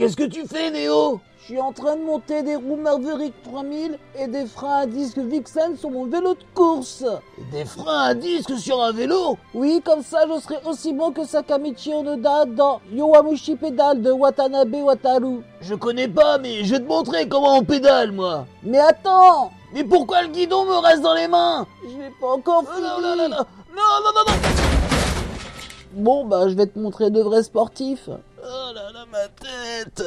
Qu'est-ce que tu fais, Néo? Je suis en train de monter des roues Maverick 3000 et des freins à disque Vixen sur mon vélo de course. Des freins à disque sur un vélo? Oui, comme ça je serai aussi bon que Sakamichi Onoda dans Yowamushi Pedal de Watanabe Wataru. Je connais pas, mais je vais te montrer comment on pédale, moi. Mais attends Mais pourquoi le guidon me reste dans les mains? Je l'ai pas encore Oh, fini non, non, non, non, non, non, non, non. Bon bah je vais te montrer de vrais sportifs. Ma tête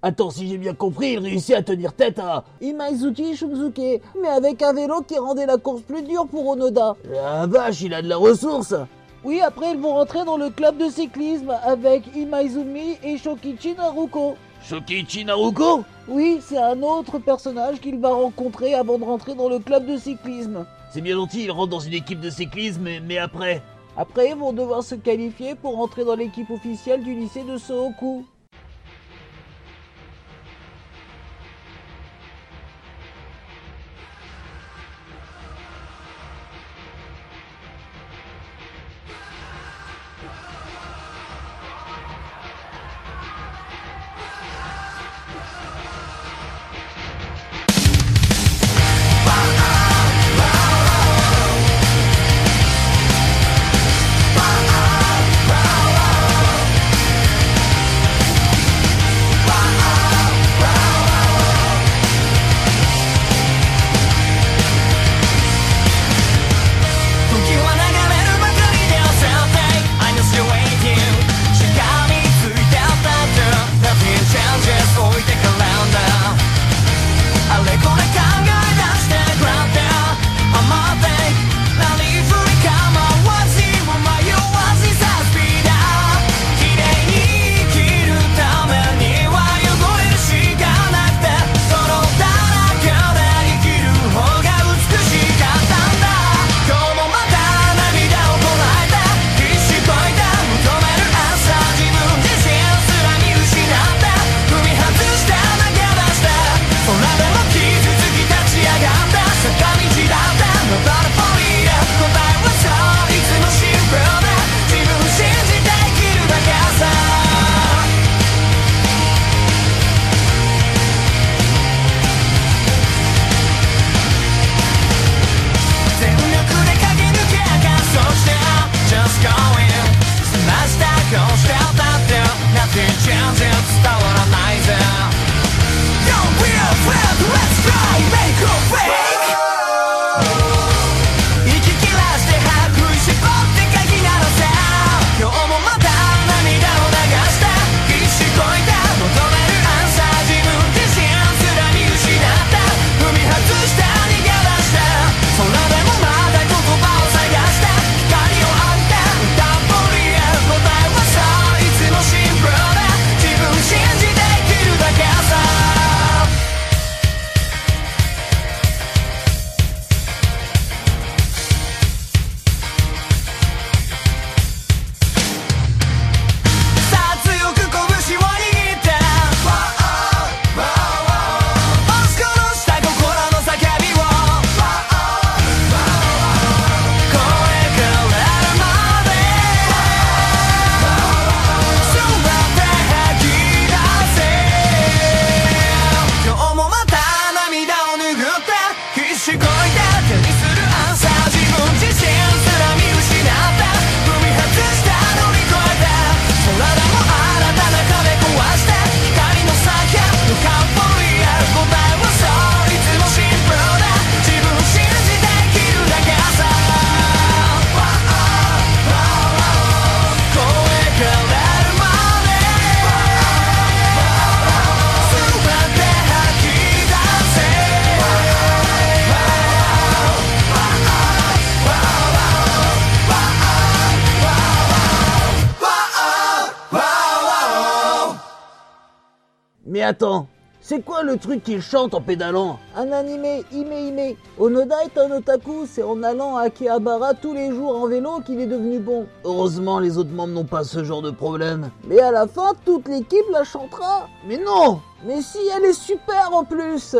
Attends, si j'ai bien compris, il réussit à tenir tête à... Imaizuki Shunzuke, mais avec un vélo qui rendait la course plus dure pour Onoda. La vache, il a de la ressource Oui, après ils vont rentrer dans le club de cyclisme avec Imaizumi et Shokichi Naruko. Shokichi Naruko? Oui, c'est un autre personnage qu'il va rencontrer avant de rentrer dans le club de cyclisme. C'est bien gentil, il rentre dans une équipe de cyclisme, mais, mais après... Après, ils vont devoir se qualifier pour rentrer dans l'équipe officielle du lycée de Sohoku. Attends, C'est quoi le truc qu'il chante en pédalant Un animé, Ime Ime. Onoda est un otaku, c'est en allant à Akihabara tous les jours en vélo qu'il est devenu bon. Heureusement, les autres membres n'ont pas ce genre de problème. Mais à la fin, toute l'équipe la chantera. Mais non Mais si, elle est super en plus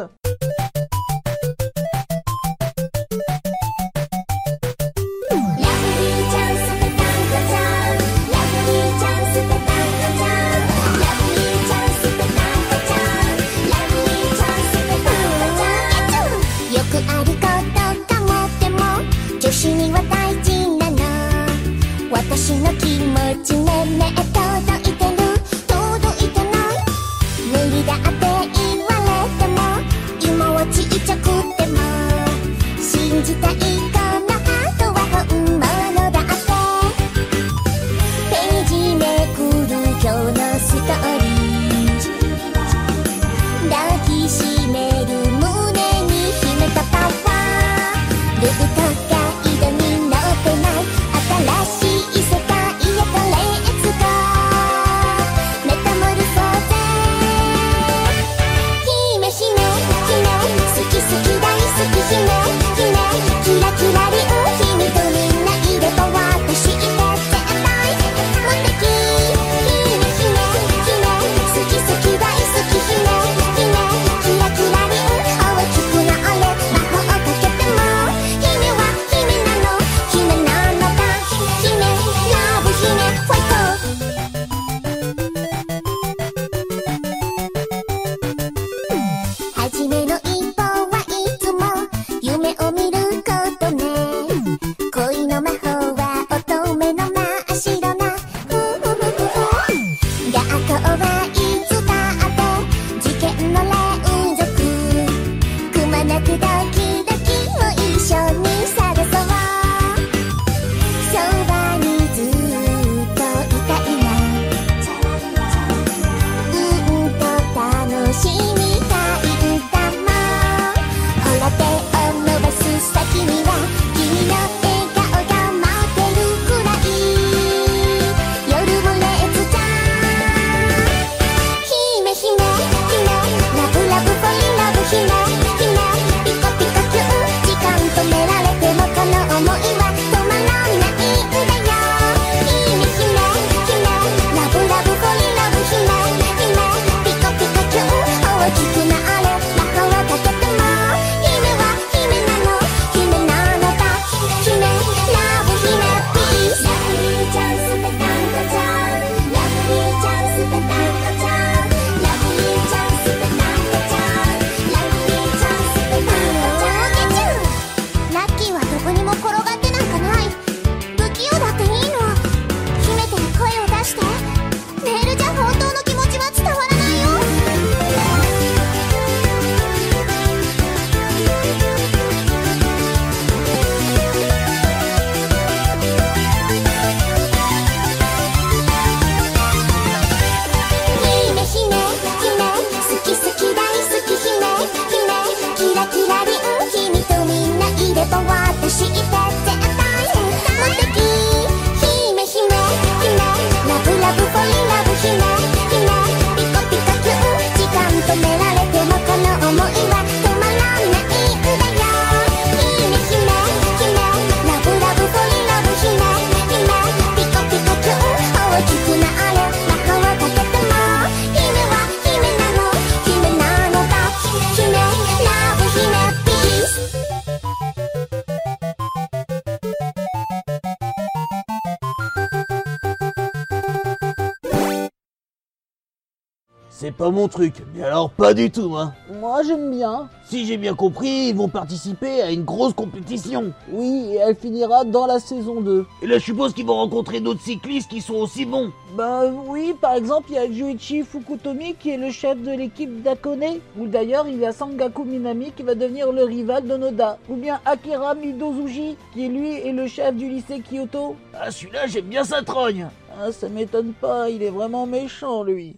C'est pas mon truc, mais alors pas du tout, hein. Moi j'aime bien. Si j'ai bien compris, ils vont participer à une grosse compétition. Oui, et elle finira dans la saison 2. Et là, je suppose qu'ils vont rencontrer d'autres cyclistes qui sont aussi bons. Ben oui, par exemple, il y a Juichi Fukutomi qui est le chef de l'équipe d'Akone. Ou d'ailleurs, il y a Sangaku Minami qui va devenir le rival de Noda. Ou bien Akira Midozuji qui lui est le chef du lycée Kyoto. Ah, celui-là, j'aime bien sa trogne. Ah, ça m'étonne pas, il est vraiment méchant lui.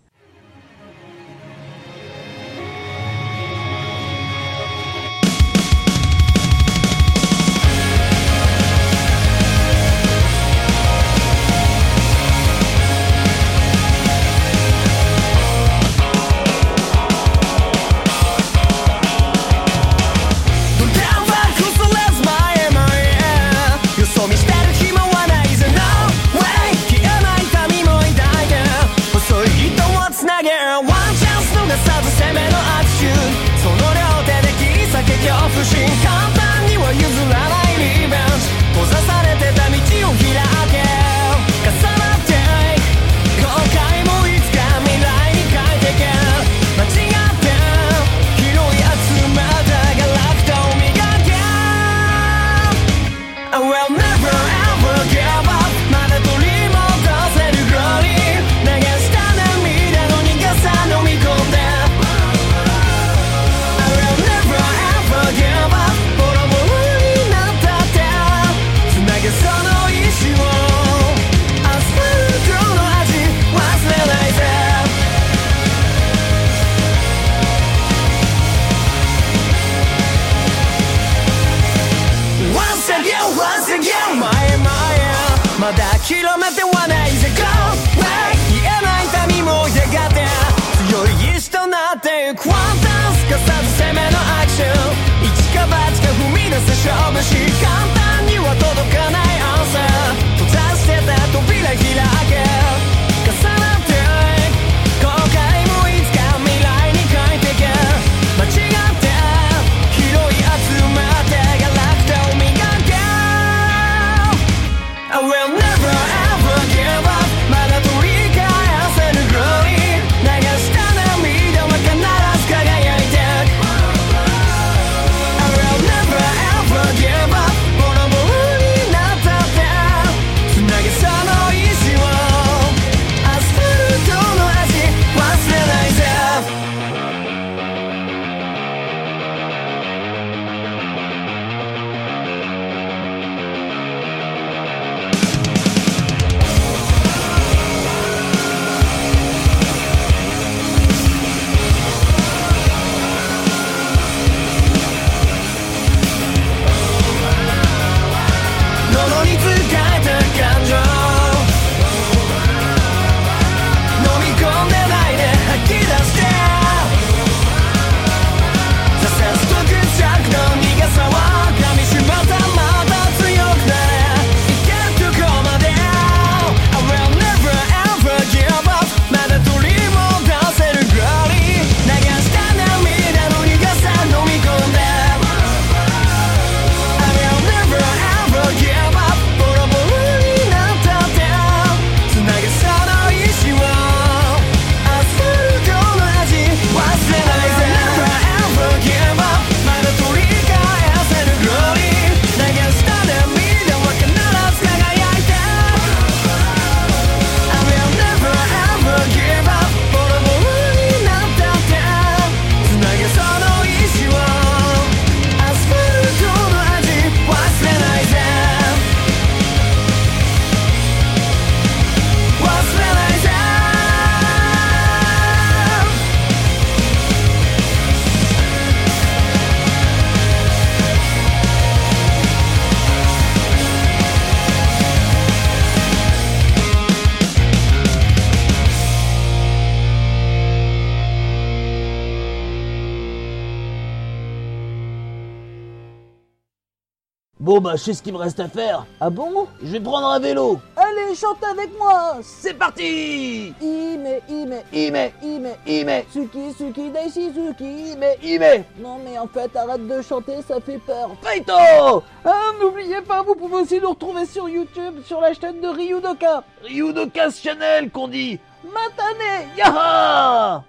Bon bah je sais ce qu'il me reste à faire. Ah bon? Je vais prendre un vélo. Allez, chante avec moi. C'est parti Ime, ime, ime, ime, ime. Suki, suki, daishi, suki, ime, ime. Non mais en fait, arrête de chanter, ça fait peur. Faito Ah, n'oubliez pas, vous pouvez aussi nous retrouver sur YouTube, sur la chaîne de Ryudoka. Ryudoka's Channel qu'on dit. Matane, yaha